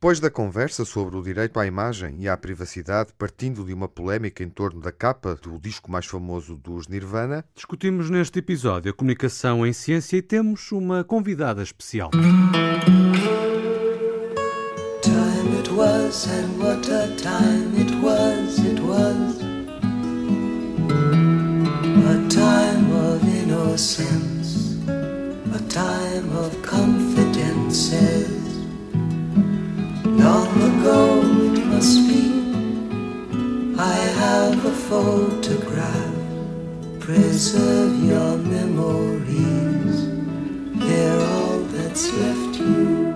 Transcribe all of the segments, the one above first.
Depois da conversa sobre o direito à imagem e à privacidade, partindo de uma polémica em torno da capa do disco mais famoso dos Nirvana, discutimos neste episódio a comunicação em ciência e temos uma convidada especial. Time it was and what a time it was, it was a time of innocence, a time of It must be. I have a photograph. Preserve your memories. They're all that's left you.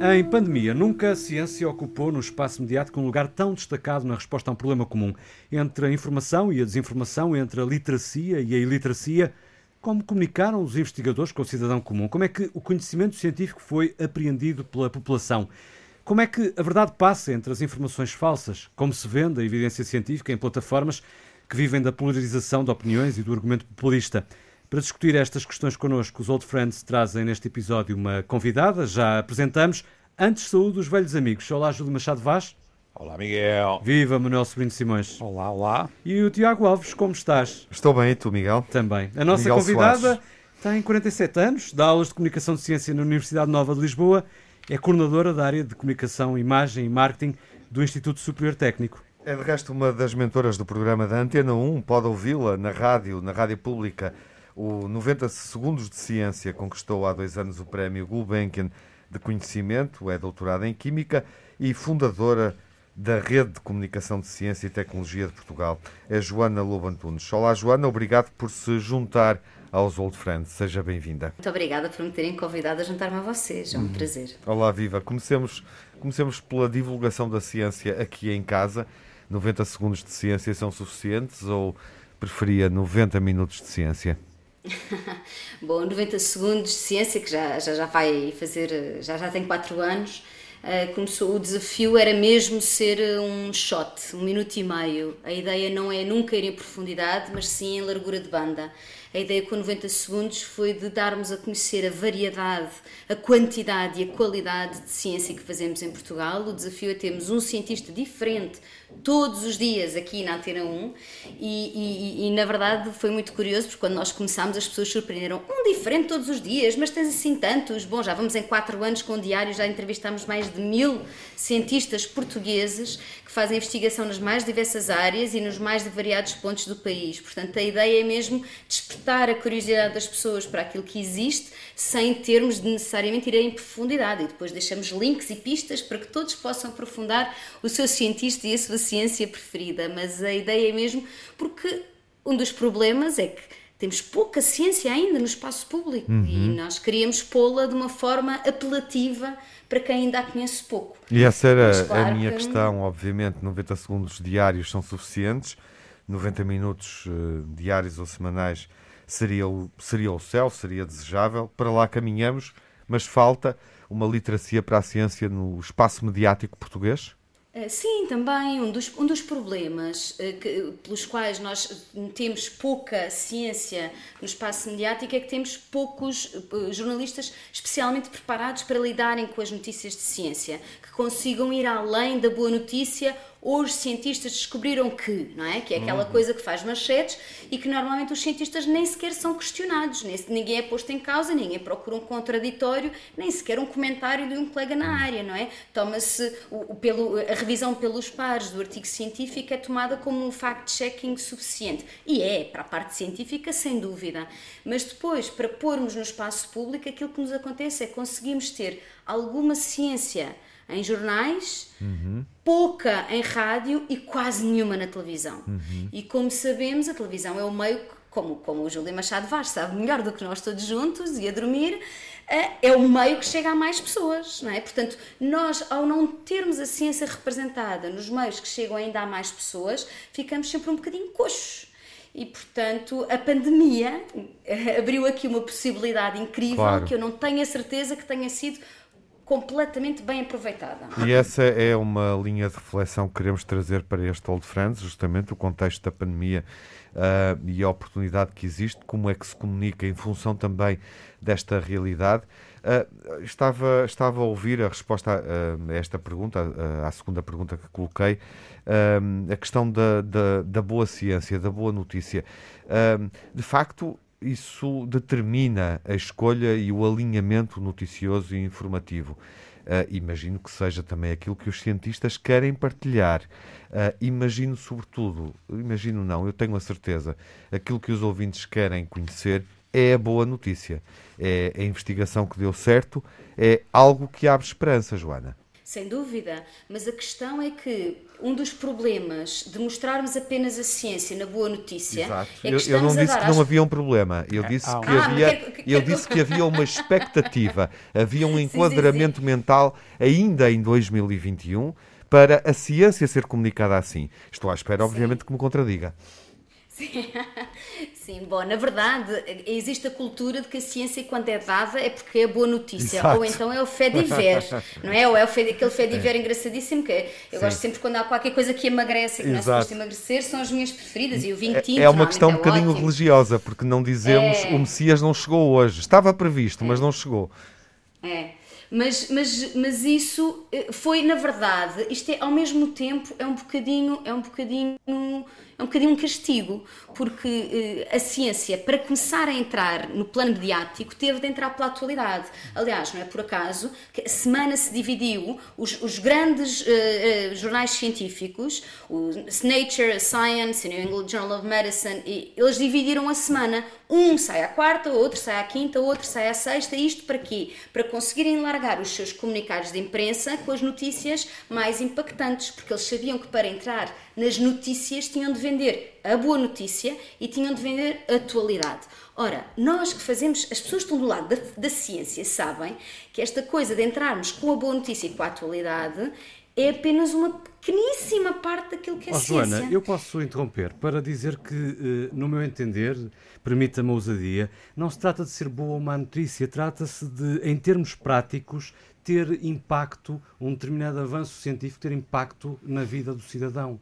Em pandemia, nunca a ciência ocupou no espaço mediático um lugar tão destacado na resposta a um problema comum. Entre a informação e a desinformação, entre a literacia e a iliteracia, como comunicaram os investigadores com o cidadão comum? Como é que o conhecimento científico foi apreendido pela população? Como é que a verdade passa entre as informações falsas, como se vende a evidência científica em plataformas que vivem da polarização de opiniões e do argumento populista? Para discutir estas questões connosco, os Old Friends trazem neste episódio uma convidada, já apresentamos. Antes, saúde os velhos amigos. Olá, Júlio Machado Vaz. Olá, Miguel. Viva, Manuel Sobrinho Simões. Olá, olá. E o Tiago Alves, como estás? Estou bem, e tu, Miguel? Também. A nossa Miguel convidada Soares. tem 47 anos, dá aulas de Comunicação de Ciência na Universidade Nova de Lisboa é coordenadora da área de comunicação, imagem e marketing do Instituto Superior Técnico. É de resto uma das mentoras do programa da Antena 1, pode ouvi-la na rádio, na rádio pública. O 90 Segundos de Ciência conquistou há dois anos o prémio Gulbenkian de Conhecimento, é doutorada em Química e fundadora da Rede de Comunicação de Ciência e Tecnologia de Portugal. É Joana Lobo Antunes. Olá, Joana, obrigado por se juntar aos Old Friends. Seja bem-vinda. Muito obrigada por me terem convidado a juntar-me a vocês. É um uhum. prazer. Olá, Viva. Comecemos, comecemos pela divulgação da ciência aqui em casa. 90 segundos de ciência são suficientes ou preferia 90 minutos de ciência? Bom, 90 segundos de ciência, que já, já, já vai fazer, já, já tem 4 anos, uh, começou, o desafio era mesmo ser um shot, um minuto e meio. A ideia não é nunca ir em profundidade, mas sim em largura de banda. A ideia com 90 segundos foi de darmos a conhecer a variedade, a quantidade e a qualidade de ciência que fazemos em Portugal. O desafio é termos um cientista diferente todos os dias aqui na Antena 1 e, e, e, na verdade foi muito curioso porque quando nós começámos as pessoas surpreenderam. Um diferente todos os dias, mas tens assim tantos. Bom, já vamos em quatro anos com o diário já entrevistámos mais de mil cientistas portugueses que fazem investigação nas mais diversas áreas e nos mais variados pontos do país, portanto a ideia é mesmo despertar a curiosidade das pessoas para aquilo que existe sem termos de necessariamente ir em profundidade. E depois deixamos links e pistas para que todos possam aprofundar o seu cientista e a sua ciência preferida, mas a ideia é mesmo porque um dos problemas é que temos pouca ciência ainda no espaço público uhum. e nós queríamos pô-la de uma forma apelativa para quem ainda a conhece pouco. E essa era claro a minha que... questão, obviamente, 90 segundos diários são suficientes, 90 minutos uh, diários ou semanais seria o, seria o céu, seria desejável, para lá caminhamos, mas falta uma literacia para a ciência no espaço mediático português? Eh, sim, também. Um dos, um dos problemas uh, que, pelos quais nós temos pouca ciência no espaço mediático é que temos poucos uh, jornalistas especialmente preparados para lidarem com as notícias de ciência, que consigam ir além da boa notícia Hoje cientistas descobriram que, não é? Que é aquela uhum. coisa que faz manchetes e que normalmente os cientistas nem sequer são questionados, nem, ninguém é posto em causa, ninguém procura um contraditório, nem sequer um comentário de um colega na uhum. área, não é? Toma-se pelo a revisão pelos pares do artigo científico é tomada como um fact-checking suficiente. E é, para a parte científica, sem dúvida. Mas depois, para pormos no espaço público, aquilo que nos acontece é conseguimos ter alguma ciência em jornais, uhum. pouca em rádio e quase nenhuma na televisão. Uhum. E como sabemos, a televisão é o meio que, como, como o Júlio Machado Vaz sabe melhor do que nós todos juntos e a dormir, é, é o meio que chega a mais pessoas, não é? Portanto, nós, ao não termos a ciência representada nos meios que chegam ainda a mais pessoas, ficamos sempre um bocadinho coxos. E, portanto, a pandemia abriu aqui uma possibilidade incrível claro. que eu não tenho a certeza que tenha sido completamente bem aproveitada. E essa é uma linha de reflexão que queremos trazer para este Old Friends, justamente o contexto da pandemia uh, e a oportunidade que existe, como é que se comunica em função também desta realidade. Uh, estava, estava a ouvir a resposta a, a esta pergunta, a, à segunda pergunta que coloquei, uh, a questão da, da, da, boa ciência, da boa notícia. De facto, isso determina a escolha e o alinhamento noticioso e informativo. Uh, imagino que seja também aquilo que os cientistas querem partilhar. Uh, imagino, sobretudo, imagino não, eu tenho a certeza, aquilo que os ouvintes querem conhecer é a boa notícia. É a investigação que deu certo, é algo que abre esperança, Joana. Sem dúvida, mas a questão é que um dos problemas de mostrarmos apenas a ciência na boa notícia Exato. é que eu, eu não disse que não havia um problema, eu é, disse ah, que havia, quero, eu disse que havia uma expectativa, havia um enquadramento sim, sim, sim. mental ainda em 2021 para a ciência ser comunicada assim. Estou à espera, obviamente, que me contradiga. Sim. Sim, bom, na verdade, existe a cultura de que a ciência, quando é dada, é porque é boa notícia. Exato. Ou então é o fé de ver, não é? Ou é o fé, aquele fé de ver é. engraçadíssimo, que é, eu Sim. gosto sempre quando há qualquer coisa que emagrece, que Exato. não é suposto emagrecer, são as minhas preferidas. E o vinho tinto, É uma questão um bocadinho ótimo. religiosa, porque não dizemos é... o Messias não chegou hoje. Estava previsto, mas não chegou. É. Mas, mas, mas isso eh, foi, na verdade, isto é ao mesmo tempo é um bocadinho, é um bocadinho é um bocadinho um castigo, porque eh, a ciência, para começar a entrar no plano mediático, teve de entrar pela atualidade. Aliás, não é por acaso que a semana se dividiu, os, os grandes uh, uh, jornais científicos, o Nature, Science, New England Journal of Medicine, e, eles dividiram a semana. Um sai à quarta, outro sai à quinta, outro sai à sexta. Isto para quê? Para conseguirem largar os seus comunicados de imprensa com as notícias mais impactantes, porque eles sabiam que para entrar nas notícias tinham de vender a boa notícia e tinham de vender a atualidade. Ora, nós que fazemos, as pessoas que estão do lado da, da ciência sabem que esta coisa de entrarmos com a boa notícia e com a atualidade é apenas uma pequeníssima parte daquilo que é oh, ciência. Joana, eu posso interromper para dizer que, eh, no meu entender, permita-me a ousadia, não se trata de ser boa ou má notícia, trata-se de, em termos práticos, ter impacto, um determinado avanço científico ter impacto na vida do cidadão.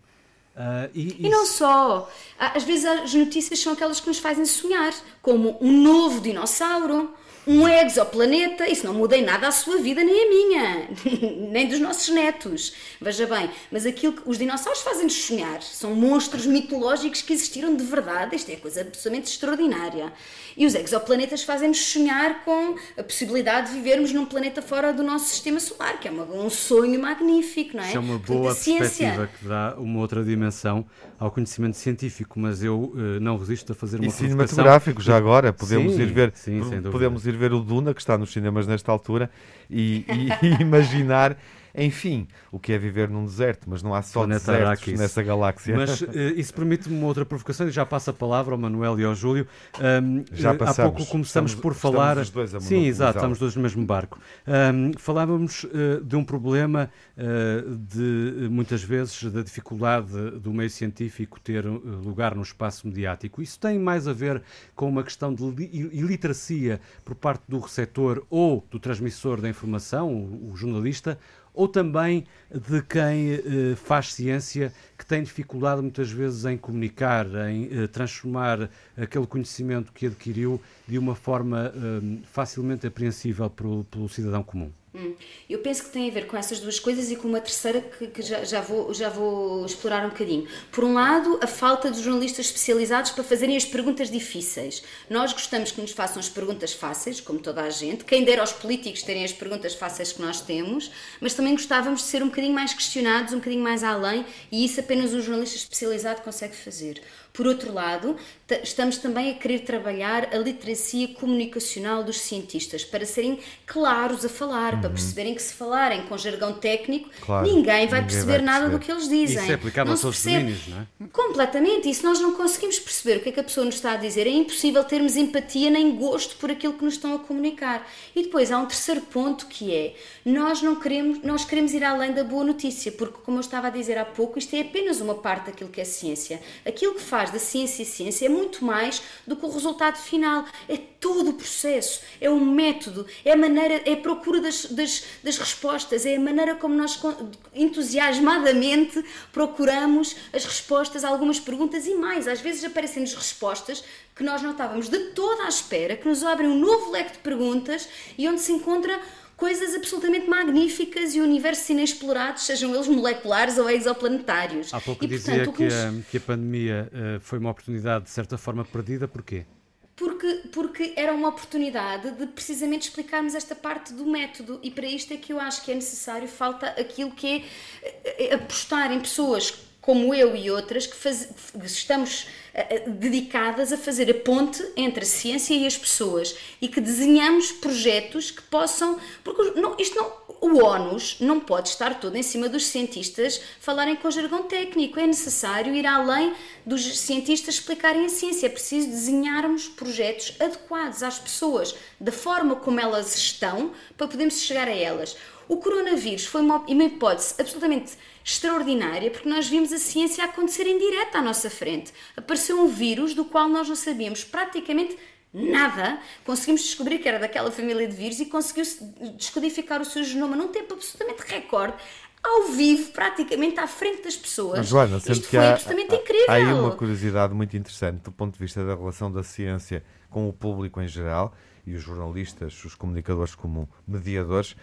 Uh, e, e, não só. Às vezes as notícias são aquelas que nos fazem sonhar, como um novo dinossauro, um exoplaneta, isso não muda em nada a sua vida, nem a minha, nem dos nossos netos. Veja bem, mas aquilo que os dinossauros fazem-nos sonhar são monstros mitológicos que existiram de verdade, isto é coisa absolutamente extraordinária. E os exoplanetas fazem-nos sonhar com a possibilidade de vivermos num planeta fora do nosso sistema solar, que é uma, um sonho magnífico, não é? Isso é uma boa perspectiva que dá uma outra dimensão ao conhecimento científico, mas eu uh, não resisto a fazer uma E cinematográfico, já agora, podemos sim, ir ver, sim, podemos ir ver o Duna, que está nos cinemas nesta altura, e, e imaginar enfim, o que é viver num deserto, mas não há só Planeta desertos Arrakis. nessa galáxia. Mas uh, isso permite-me uma outra provocação e já passa a palavra ao Manuel e ao Júlio. Um, já passamos. Há pouco começamos estamos, por falar. Estamos dois Sim, exato, estamos dois no mesmo barco. Um, falávamos uh, de um problema uh, de muitas vezes da dificuldade do meio científico ter lugar no espaço mediático. Isso tem mais a ver com uma questão de iliteracia por parte do receptor ou do transmissor da informação, o jornalista, ou também de quem eh, faz ciência que tem dificuldade muitas vezes em comunicar, em eh, transformar aquele conhecimento que adquiriu de uma forma eh, facilmente apreensível pelo, pelo cidadão comum. Hum. Eu penso que tem a ver com essas duas coisas e com uma terceira que, que já, já, vou, já vou explorar um bocadinho. Por um lado, a falta de jornalistas especializados para fazerem as perguntas difíceis. Nós gostamos que nos façam as perguntas fáceis, como toda a gente, quem dera aos políticos terem as perguntas fáceis que nós temos, mas também gostávamos de ser um bocadinho mais questionados, um bocadinho mais além, e isso apenas um jornalista especializado consegue fazer. Por outro lado, estamos também a querer trabalhar a literacia comunicacional dos cientistas para serem claros a falar, uhum. para perceberem que se falarem com jargão técnico, claro, ninguém vai ninguém perceber vai nada do que eles dizem. Isso é aplicável a todos os domínios, não é? Completamente. E se nós não conseguimos perceber o que é que a pessoa nos está a dizer, é impossível termos empatia nem gosto por aquilo que nos estão a comunicar. E depois há um terceiro ponto que é, nós não queremos, nós queremos ir além da boa notícia, porque como eu estava a dizer há pouco, isto é apenas uma parte daquilo que é ciência. Aquilo que faz faz da ciência e ciência é muito mais do que o resultado final. É todo o processo, é o método, é a maneira, é a procura das, das, das respostas, é a maneira como nós entusiasmadamente procuramos as respostas a algumas perguntas e mais. Às vezes aparecem-nos respostas que nós não estávamos de toda à espera, que nos abrem um novo leque de perguntas e onde se encontra coisas absolutamente magníficas e universos inexplorados, sejam eles moleculares ou exoplanetários. Há pouco e, dizia portanto, que, nos... a, que, a, pandemia uh, foi uma oportunidade de certa forma perdida, porquê? Porque, porque era uma oportunidade de precisamente explicarmos esta parte do método e para isto é que eu acho que é necessário, falta aquilo que é eh, eh, apostar em pessoas como eu e outras, que, faz, estamos uh, dedicadas a fazer a ponte entre a ciência e as pessoas e que desenhamos projetos que possam. Porque não, isto não, o ONUS não pode estar todo em cima dos cientistas falarem com jargão técnico. É necessário ir além dos cientistas explicarem a ciência. É preciso desenharmos projetos adequados às pessoas, da forma como elas estão, para podermos chegar a elas. O coronavírus foi uma hipótese absolutamente extraordinária porque nós vimos a ciência acontecer em direto à nossa frente. Apareceu um vírus do qual nós não sabíamos praticamente nada. Conseguimos descobrir que era daquela família de vírus e conseguiu-se descodificar o seu genoma num tempo absolutamente recorde ao vivo, praticamente à frente das pessoas. Mas, Joana, Isto foi há, absolutamente há, incrível. Há aí uma curiosidade muito interessante do ponto de vista da relação da ciência com o público em geral e os jornalistas, os comunicadores como mediadores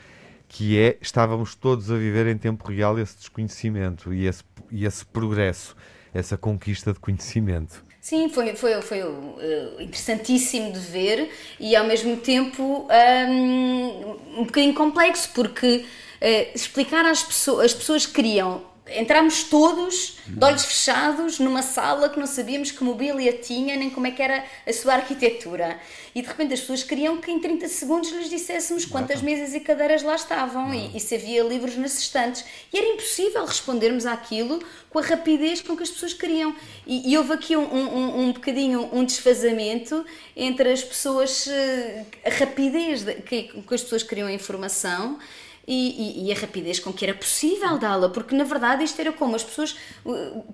que é estávamos todos a viver em tempo real esse desconhecimento e esse, e esse progresso, essa conquista de conhecimento. Sim, foi, foi, foi uh, interessantíssimo de ver e ao mesmo tempo um, um bocadinho complexo, porque uh, explicar às pessoas, as pessoas queriam entramos todos, de olhos fechados, numa sala que não sabíamos que mobília tinha, nem como é que era a sua arquitetura. E de repente as pessoas queriam que em 30 segundos lhes disséssemos quantas mesas e cadeiras lá estavam e, e, se havia livros nas estantes. E era impossível respondermos àquilo com a rapidez com que as pessoas queriam. E, e houve aqui um, um, um bocadinho um desfazamento entre as pessoas, eh, a rapidez que, que as pessoas queriam a informação e, e, e, a rapidez com que era possível dá-la, porque na verdade isto era como as pessoas.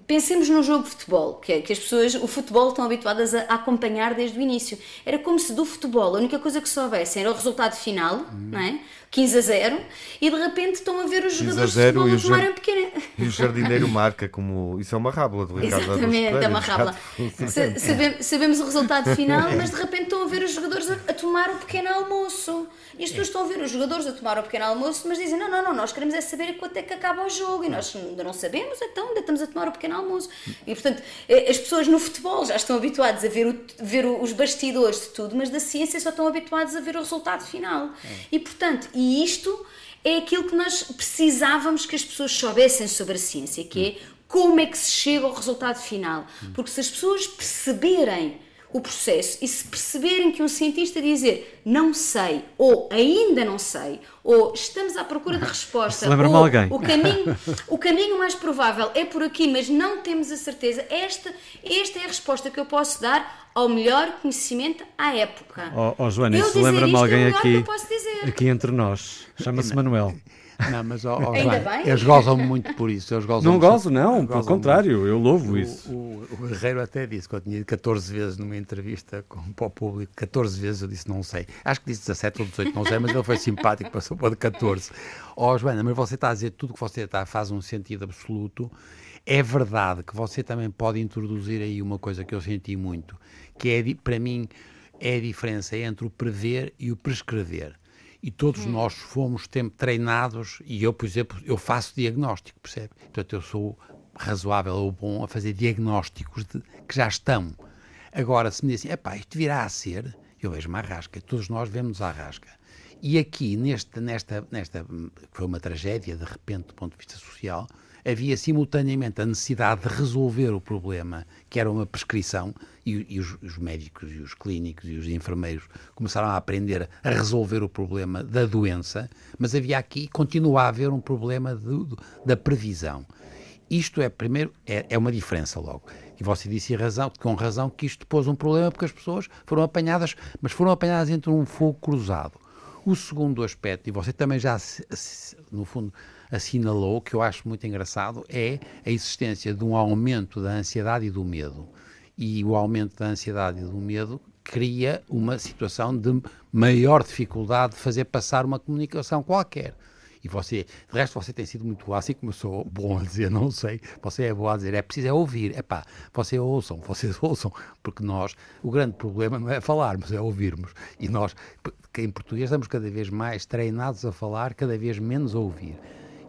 Pensemos num jogo de futebol, que, é, que as pessoas, o futebol, estão habituadas a, a, acompanhar desde o início. Era como se do futebol a única coisa que soubessem era o resultado final, não é? 15 a 0 e de repente estão a ver os jogadores de futebol a tomarem um pequeno... E o jardineiro marca como... Isso é uma rábula do Ricardo Exatamente, é uma rábula. Sabemos, sabemos o resultado final, mas de repente estão a ver os jogadores a, a tomar o pequeno almoço. E as pessoas estão a ver os jogadores a tomar o pequeno almoço, mas dizem, não, não, não, nós queremos é saber quanto é que acaba o jogo e nós ainda não sabemos, então ainda estamos a tomar o pequeno almoço. E portanto, eh, as pessoas no futebol já estão habituadas a ver, o, ver os bastidores de tudo, mas da ciência só estão habituadas a ver o resultado final. E portanto, e isto é aquilo que nós precisávamos que as pessoas soubessem sobre a ciência, que é como é que se chega ao resultado final. Porque se as pessoas perceberem o processo e se perceberem que um cientista dizer não sei, ou ainda não sei, ou estamos à procura de resposta, ou alguém. O, caminho, o caminho mais provável é por aqui, mas não temos a certeza, esta, esta é a resposta que eu posso dar ao melhor conhecimento à época. Oh, oh Joana, isso lembra-me é alguém é aqui, aqui entre nós, chama-se Manuel. Não, mas oh, oh, Ainda bem. eles gozam muito por isso. Eles gozam não gozo, não, pelo contrário, muito. eu louvo isso. O, o, Guerreiro até disse que eu tinha 14 vezes numa entrevista com, para o público, 14 vezes eu disse não sei. Acho que disse 17 ou 18, não sei, mas ele foi simpático, passou para de 14. Ó oh, Joana, mas você está a dizer tudo que você está faz um sentido absoluto. É verdade que você também pode introduzir aí uma coisa que eu senti muito, que é, para mim, é a diferença entre o prever e o prescrever e todos hum. nós fomos tempo treinados, e eu, por exemplo, eu faço diagnóstico, percebe? Portanto, eu sou razoável ou bom a fazer diagnósticos de, que já estão. Agora, se me dizem, epá, isto virá a ser, eu vejo uma rasca, todos nós vemos a rasca. E aqui, neste, nesta, nesta, foi uma tragédia, de repente, do ponto de vista social, havia simultaneamente a necessidade de resolver o problema, que era uma prescrição, e, e os, os, médicos e os clínicos e os enfermeiros começaram a aprender a resolver o problema da doença, mas havia aqui, continua a haver um problema da previsão. Isto é, primeiro, é, é, uma diferença logo. E você disse razão, com razão que isto pôs um problema porque as pessoas foram apanhadas, mas foram apanhadas entre um fogo cruzado. O segundo aspecto, e você também já, no fundo, assinalou, que eu acho muito engraçado, é a existência de um aumento da ansiedade e do medo. E o aumento da ansiedade e do medo cria uma situação de maior dificuldade de fazer passar uma comunicação qualquer. E você, de resto, você tem sido muito assim como eu sou bom a dizer, não sei, você é bom a dizer, é preciso é ouvir, é pá, vocês ouçam, vocês ouçam, porque nós, o grande problema não é falarmos, é ouvirmos. E nós, que em português, estamos cada vez mais treinados a falar, cada vez menos a ouvir.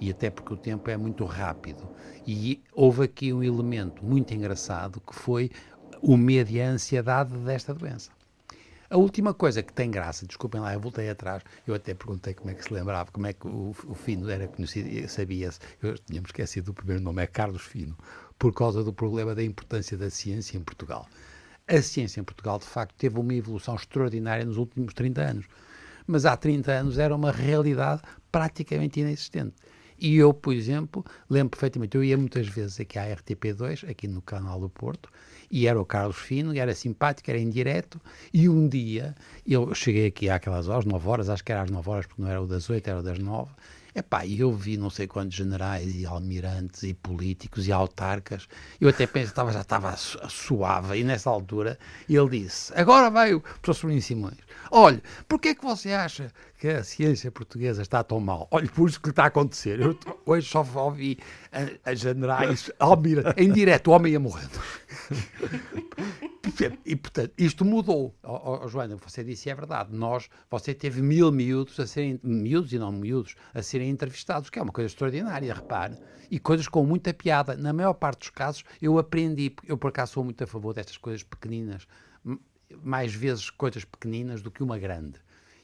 E até porque o tempo é muito rápido. E houve aqui um elemento muito engraçado que foi o medo e a ansiedade desta doença. A última coisa que tem graça, desculpem lá, eu voltei atrás, eu até perguntei como é que se lembrava, como é que o, o Fino era conhecido, sabia-se, eu tínhamos esquecido o primeiro nome, é Carlos Fino, por causa do problema da importância da ciência em Portugal. A ciência em Portugal, de facto, teve uma evolução extraordinária nos últimos 30 anos, mas há 30 anos era uma realidade praticamente inexistente. E eu, por exemplo, lembro perfeitamente, eu ia muitas vezes aqui à RTP2, aqui no canal do Porto, e era o Carlos Fino, era simpático, era indireto, e um dia, eu cheguei aqui àquelas horas, 9 horas, acho que era às 9 horas, porque não era o das 8, era o das 9, Epá, e eu vi não sei quantos generais e almirantes e políticos e autarcas. Eu até pensava, já estava suave. E nessa altura ele disse: Agora vai o professor Bruno Simões. Olha, porquê é que você acha que a ciência portuguesa está tão mal? Olha, por isso que está a acontecer. Eu hoje só ouvi a, a generais, almirantes, em direto, o homem ia morrendo. E, portanto, isto mudou. Oh, oh, Joana, você disse é verdade. Nós, você teve mil miúdos a serem, miúdos e não miúdos, a serem entrevistados, que é uma coisa extraordinária, repare. E coisas com muita piada. Na maior parte dos casos, eu aprendi, eu por acaso sou muito a favor destas coisas pequeninas, mais vezes coisas pequeninas do que uma grande.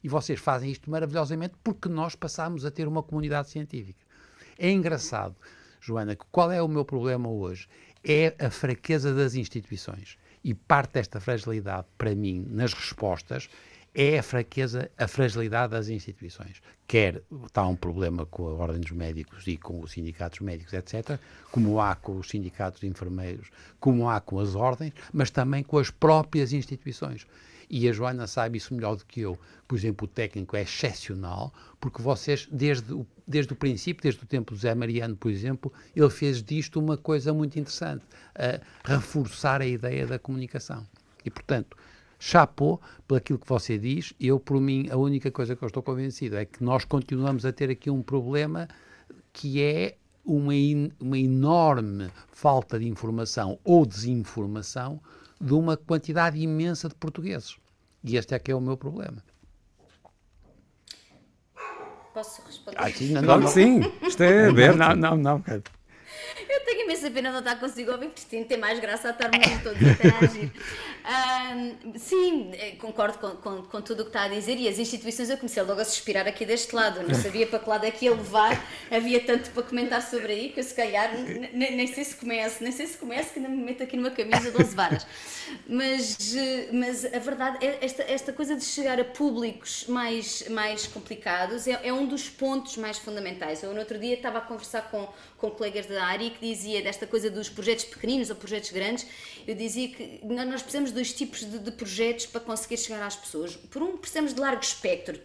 E vocês fazem isto maravilhosamente porque nós passamos a ter uma comunidade científica. É engraçado, Joana, que qual é o meu problema hoje? É a fraqueza das instituições e parte desta fragilidade, para mim, nas respostas, é a fraqueza, a fragilidade das instituições. Quer está um problema com a Ordem dos Médicos e com os sindicatos médicos, etc., como há com os sindicatos enfermeiros, como há com as ordens, mas também com as próprias instituições. E a Joana sabe isso melhor do que eu. Por exemplo, o técnico é excepcional, porque vocês, desde o, desde o princípio, desde o tempo do Zé Mariano, por exemplo, ele fez disto uma coisa muito interessante, a reforçar a ideia da comunicação. E, portanto, chapou por aquilo que você diz. Eu, por mim, a única coisa que eu estou convencido é que nós continuamos a ter aqui um problema que é uma, in, uma enorme falta de informação ou desinformação de uma quantidade imensa de portugueses. E este é que é o meu problema. Posso responder? Ah, sim, não, claro não, que sim, isto é aberto. Não, não, não. Eu tenho imensa pena não estar consigo ouvir, Cristina, tem mais graça a estarmos todos a interagir. Um, sim, eh, concordo com, com, com, tudo o que está a dizer e as instituições eu comecei logo a suspirar aqui deste lado, não sabia para que lado é que ia levar, havia tanto para comentar sobre aí que eu se calhar nem sei se começo, nem sei se começo que ainda me meto aqui numa camisa 12 varas. Mas, eh, mas a verdade é esta, esta coisa de chegar a públicos mais, mais complicados é, é um dos pontos mais fundamentais. Eu no outro dia estava a conversar com, com colegas da área que dizia desta coisa dos projetos pequeninos ou projetos grandes, eu dizia que nós precisamos dois tipos de, de, projetos para conseguir chegar às pessoas. Por um, precisamos de largo espectro,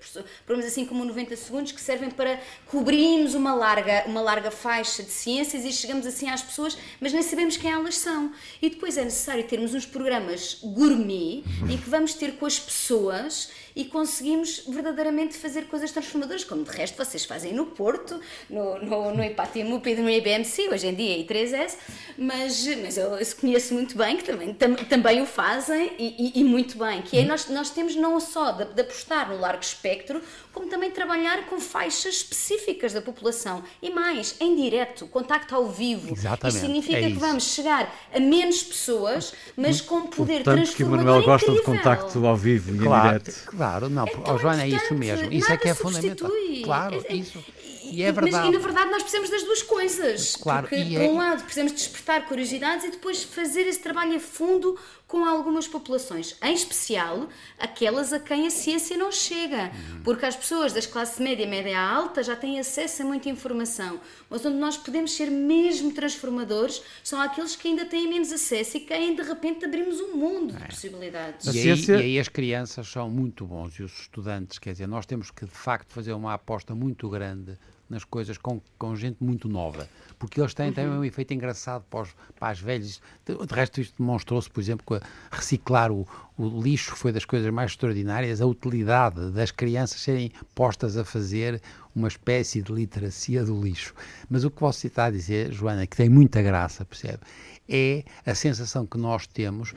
programas assim como 90 segundos, que servem para cobrirmos uma larga, uma larga faixa de ciências e chegamos assim às pessoas, mas nem sabemos quem elas são. E depois é necessário termos uns programas gourmet em que vamos ter com as pessoas e conseguimos verdadeiramente fazer coisas transformadoras, como de resto vocês fazem no Porto, no, no, no IPATIMUP e no IBMC, hoje em dia I3S, mas, mas eu, eu conheço muito bem que também, tam, também o fazem e, e, e, muito bem, que é nós, nós temos não só de, de apostar no largo espectro, como também trabalhar com faixas específicas da população e mais, em direto, contacto ao vivo. Exatamente. Isto significa é que vamos chegar a menos pessoas, mas com poder Portanto, transformador que o Manuel gosta incrível. de contacto ao vivo e claro, em direto. Claro, não, É oh, Joana, é isso mesmo. Isso é que é fundamental. Claro, É- é- isso. E é verdade. Mas, e na verdade nós precisamos das duas coisas. Claro, Porque, por é- um lado, precisamos despertar curiosidades e depois fazer esse trabalho a fundo com algumas populações, em especial aquelas a quem a ciência não chega. Uhum. Porque as pessoas das classes média, média alta já têm acesso a muita informação. Mas onde nós podemos ser mesmo transformadores são aqueles que ainda têm menos acesso e que aí de repente abrimos um mundo de possibilidades. A E aí, e aí as crianças são muito bons e os estudantes, quer dizer, nós temos que de facto fazer uma aposta muito grande nas coisas com, com gente muito nova, porque eles têm também um efeito engraçado para, os, para as velhas. De, resto, isto demonstrou-se, por exemplo, que reciclar o, o lixo foi das coisas mais extraordinárias, a utilidade das crianças serem postas a fazer uma espécie de literacia do lixo. Mas o que você está a dizer, Joana, que tem muita graça, percebe? É a sensação que nós temos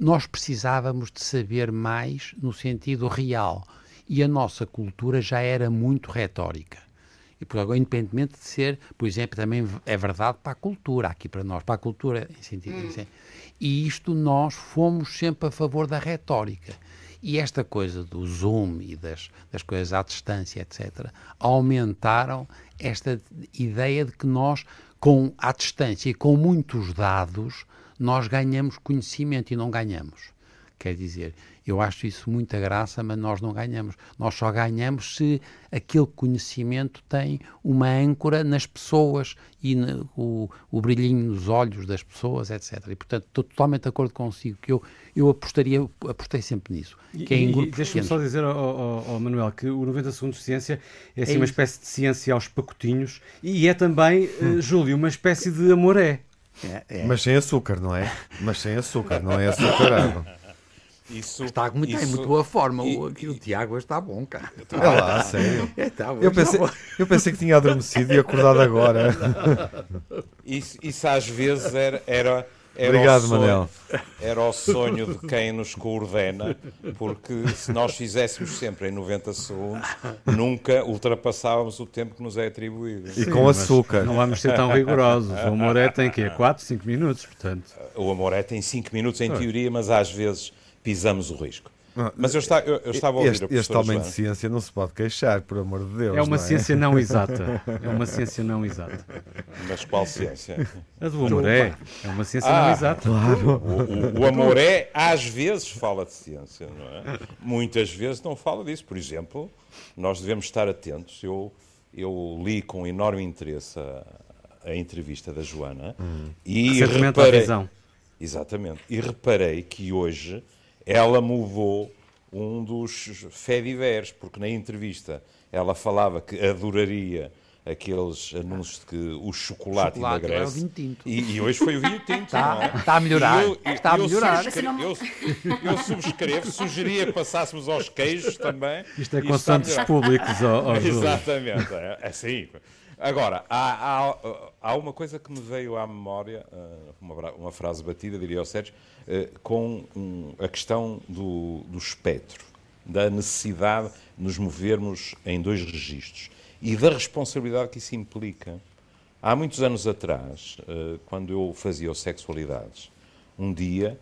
nós precisávamos de saber mais no sentido real. E a nossa cultura já era muito retórica. E, por agora, independentemente de ser, por exemplo, também é verdade para a cultura, aqui para nós, para a cultura em sentido. Hum. E isto nós fomos sempre a favor da retórica. E esta coisa do Zoom e das, das coisas à distância, etc., aumentaram esta ideia de que nós, com à distância e com muitos dados, nós ganhamos conhecimento e não ganhamos. Quer dizer, eu acho isso muita graça, mas nós não ganhamos. Nós só ganhamos se aquele conhecimento tem uma âncora nas pessoas e no, o, o brilhinho nos olhos das pessoas, etc. E, portanto, estou totalmente de acordo consigo que eu, eu apostaria, apostei sempre nisso. Que é e, é Deixa-me só dizer ao, ao, ao, Manuel que o 90 Segundos de Ciência é assim é uma espécie de ciência aos pacotinhos e é também, hum. Júlio, uma espécie de amoré. É, é. Mas sem açúcar, não é? Mas sem açúcar, não é açucarado. Isso, está muito, isso, em muito boa forma. E, o, aqui, o Tiago está bom, cara. É lá, sério. É, tá, eu, pensei, eu pensei que tinha adormecido e acordado agora. Isso, isso às vezes era, era era Obrigado, sonho, Manel. Era o sonho de quem nos coordena, porque se nós fizéssemos sempre em 90 segundos, nunca ultrapassávamos o tempo que nos é atribuído. E Sim, com açúcar. Não vamos ser tão rigorosos. O Amoré tem que 4, 5 minutos, portanto. O Amoré tem 5 minutos em teoria, mas às vezes pisamos o risco. Mas eu, está, eu, eu estava a ouvir este, a este homem de ciência não se pode queixar, por amor de Deus. É uma não é? ciência não exata. É uma ciência não exata. Mas qual ciência? A do amoré. É uma ciência ah, não exata. Claro. O, o, o amoré às vezes fala de ciência, não é? Muitas vezes não fala disso. Por exemplo, nós devemos estar atentos. Eu, eu li com enorme interesse a, a entrevista da Joana hum. e reparei, Exatamente. E reparei que hoje ela mudou um dos fediveres, porque na entrevista ela falava que adoraria aqueles anúncios de que o chocolate, chocolate emagrece. É e, e, hoje foi o vinho tinto. Está, é? está a melhorar. Eu, está a melhorar. Eu, eu, subscrevo, sugeria que passássemos aos queijos também. Isto é constantes públicos, ao, ao Exatamente, é, é assim. Agora, há, há, há, uma coisa que me veio à memória, eh, uma, uma frase batida, diria ao Sérgio, eh, com a questão do, do espectro, da necessidade de nos movermos em dois registros e da responsabilidade que isso implica. Há muitos anos atrás, eh, quando eu fazia o Sexualidades, um dia,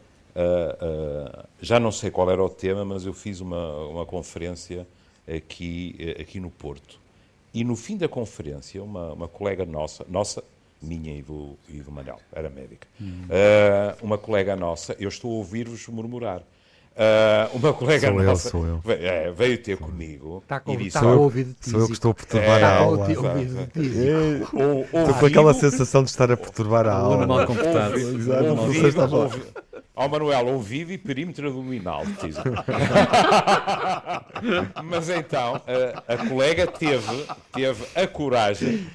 já não sei qual era o tema, mas eu fiz uma, uma conferência aqui, aqui no Porto e no fim da conferência, uma, uma colega nossa, nossa, minha e do, e do Manel, era médica, uhum. uh, uma colega nossa, eu estou a ouvir-vos murmurar. Uh, uma colega sou nossa eu, sou eu. Veio, é, veio ter comigo está com, e disse: está sou, eu, sou eu que estou a perturbar é, a aula. Estou com aquela sensação de estar a perturbar a aula. Mal comportado. Ó oh, Manuel, ouvido e perímetro abdominal. Mas então, a, a, colega teve, teve a coragem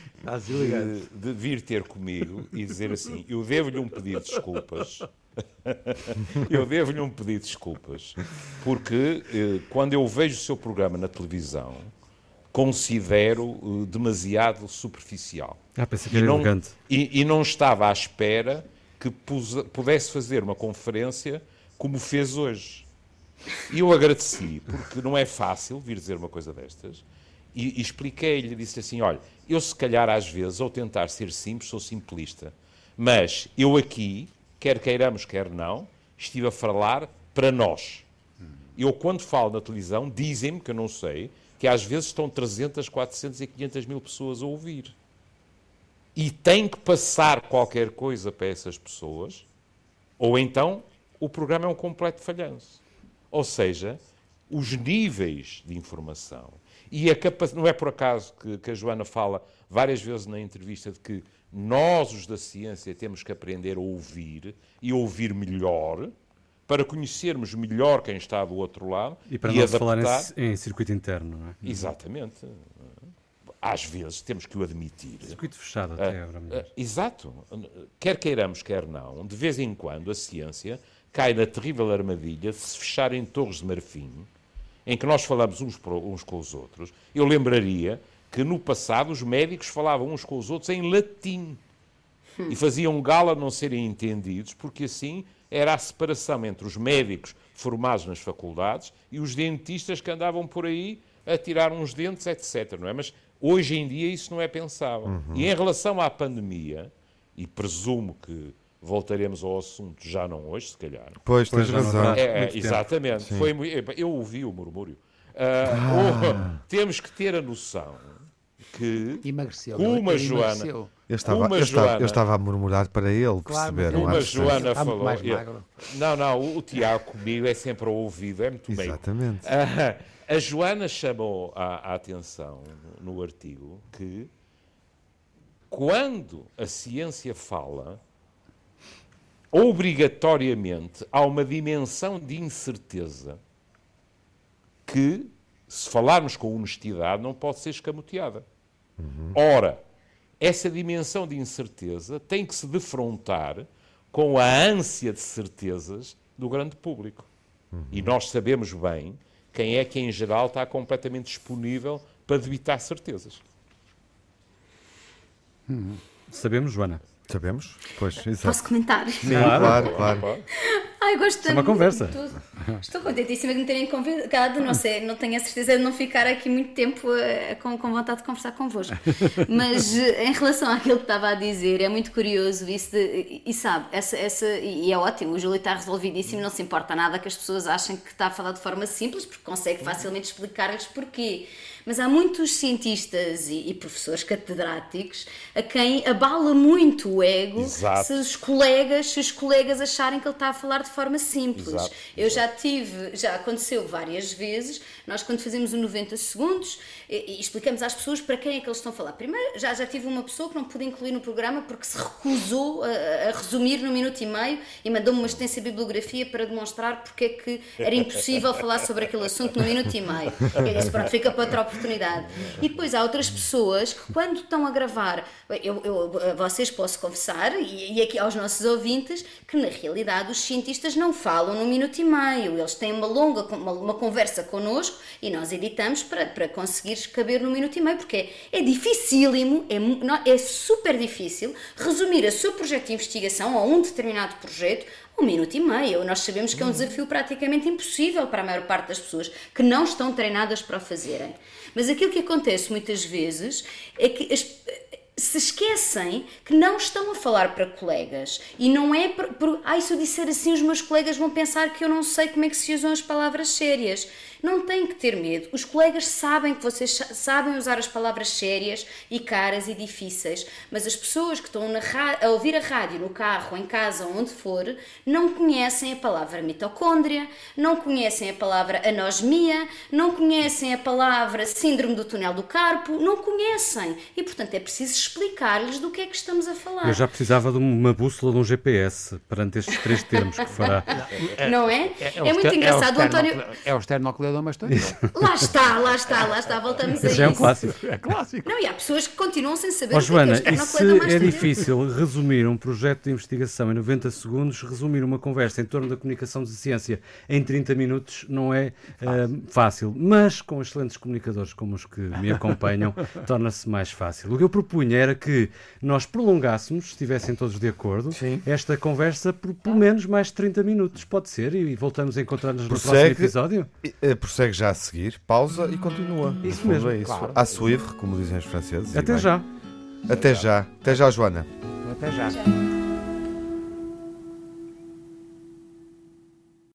de, de, vir ter comigo e dizer assim: Eu devo-lhe um pedido de desculpas. eu devo-lhe um pedido de desculpas. Porque eh, quando eu vejo o seu programa na televisão, considero eh, demasiado superficial. Ah, pensei que era e não, elegante. E, e não estava à espera que pudesse fazer uma conferência como fez hoje. E eu agradeci, porque não é fácil vir dizer uma coisa destas, e, e expliquei-lhe, disse assim, olha, eu se calhar às vezes, ao tentar ser simples, sou simplista, mas eu aqui, quer queiramos, quer não, estive a falar para nós. Eu, quando falo na televisão, dizem-me, que eu não sei, que às vezes estão 300, 400 e 500 mil pessoas a ouvir e tem que passar qualquer coisa para essas pessoas, ou então o programa é um completo falhanço. Ou seja, os níveis de informação e a capacidade. Não é por acaso que, que a Joana fala várias vezes na entrevista de que nós, os da ciência, temos que aprender a ouvir e ouvir melhor para conhecermos melhor quem está do outro lado e para e não adaptar... falar em, em circuito interno, não é? Exatamente às vezes, temos que o admitir. Circuito fechado até agora. Uh, exato. Quer queiramos, quer não, de vez em quando a ciência cai na terrível armadilha de se fechar em torres de marfim, em que nós falamos uns, uns com os outros. Eu lembraria que no passado os médicos falavam uns com os outros em latim e faziam gala de não serem entendidos, porque assim era a separação entre os médicos formados nas faculdades e os dentistas que andavam por aí a tirar uns dentes, etc. Não é? Mas hoje em dia isso não é pensável. Uhum. E em relação à pandemia, e presumo que voltaremos ao assunto já não hoje, se calhar. Pois, tens razão. É, é, exatamente. Foi, eu ouvi o murmúrio. Uh, ah. temos que ter a noção que emagreceu, uma Joana, eu estava, eu, Joana, estava, eu estava a murmurar para ele claro, perceber. Uma Joana falou. não, não, o, o, Tiago comigo é sempre ao ouvido, é muito bem. Exatamente. Uh, a Joana chamou a, a atenção no artigo que quando a ciência fala obrigatoriamente há uma dimensão de incerteza que, se falarmos com honestidade, não pode ser escamoteada. Uhum. Ora, essa dimensão de incerteza tem que se defrontar com a ânsia de certezas do grande público. Uhum. E nós sabemos bem quem é que, em geral, está completamente disponível para debitar certezas. Uhum. Sabemos, Joana. Sabemos? Pois, exato. Posso comentar? Sim, claro, claro. claro. Ai, gosto tanto. É uma conversa. Estou, contentíssima de me terem convidado. Não sei, não tenho a certeza de não ficar aqui muito tempo uh, com, com vontade de conversar convosco. Mas uh, em relação àquilo que estava a dizer, é muito curioso isso de, e sabe, essa, essa, e é ótimo, o Júlio está resolvidíssimo, não se importa nada que as pessoas achem que está a falar de forma simples, porque consegue facilmente explicar-lhes porquê. Mas há muitos cientistas e, e, professores catedráticos a quem abala muito o ego Exato. se os colegas, se os colegas acharem que ele está a falar de forma simples. Exato. Eu já tive, já aconteceu várias vezes, nós quando fazemos o 90 segundos e, e, explicamos às pessoas para quem é que eles estão a falar. Primeiro, já, já tive uma pessoa que não pude incluir no programa porque se recusou a, a resumir no minuto e meio e mandou-me uma extensa bibliografia para demonstrar porque é que era impossível falar sobre aquele assunto no minuto e meio. Eu disse, pronto, fica para outra oportunidade. E depois há outras pessoas que, quando estão a gravar, eu, eu vocês posso confessar, e, e, aqui aos nossos ouvintes, que na realidade os cientistas não falam num minuto e meio, eles têm uma longa uma, uma conversa connosco e nós editamos para, para conseguir caber num minuto e meio, porque é, é dificílimo, é, é super difícil resumir o seu projeto de investigação ou um determinado projeto um minuto e meio. Nós sabemos que é um desafio praticamente impossível para a maior parte das pessoas que não estão treinadas para o fazerem. Mas aquilo que acontece muitas vezes é que as, se esquecem que não estão a falar para colegas e não é por, por ai se eu disser assim os meus colegas vão pensar que eu não sei como é que se usam as palavras sérias não têm que ter medo. Os colegas sabem que vocês sabem usar as palavras sérias e caras e difíceis, mas as pessoas que estão a ouvir a rádio no carro, em casa, onde for, não conhecem a palavra mitocôndria, não conhecem a palavra anosmia, não conhecem a palavra síndrome do túnel do carpo, não conhecem. E, portanto, é preciso explicar-lhes do que é que estamos a falar. Eu já precisava de uma bússola de um GPS perante estes três termos que fará. Não é? É, é, é muito engraçado. É o António... É o Lá está, lá está, lá está, voltamos a isso. é um clássico. É clássico. Não, e há pessoas que continuam sem saber oh, o Joana, que é, e se é difícil resumir um projeto de investigação em 90 segundos, resumir uma conversa em torno da comunicação de ciência em 30 minutos não é uh, fácil. Mas com excelentes comunicadores como os que me acompanham, torna-se mais fácil. O que eu propunha era que nós prolongássemos, se estivessem todos de acordo, Sim. esta conversa por pelo menos mais 30 minutos. Pode ser? E voltamos a encontrar-nos no próximo episódio? Prossegue já a seguir, pausa e continua. Isso mesmo. É isso. Claro. À suivre, como dizem os franceses. Até já. Até já. Até já, Joana. Até já.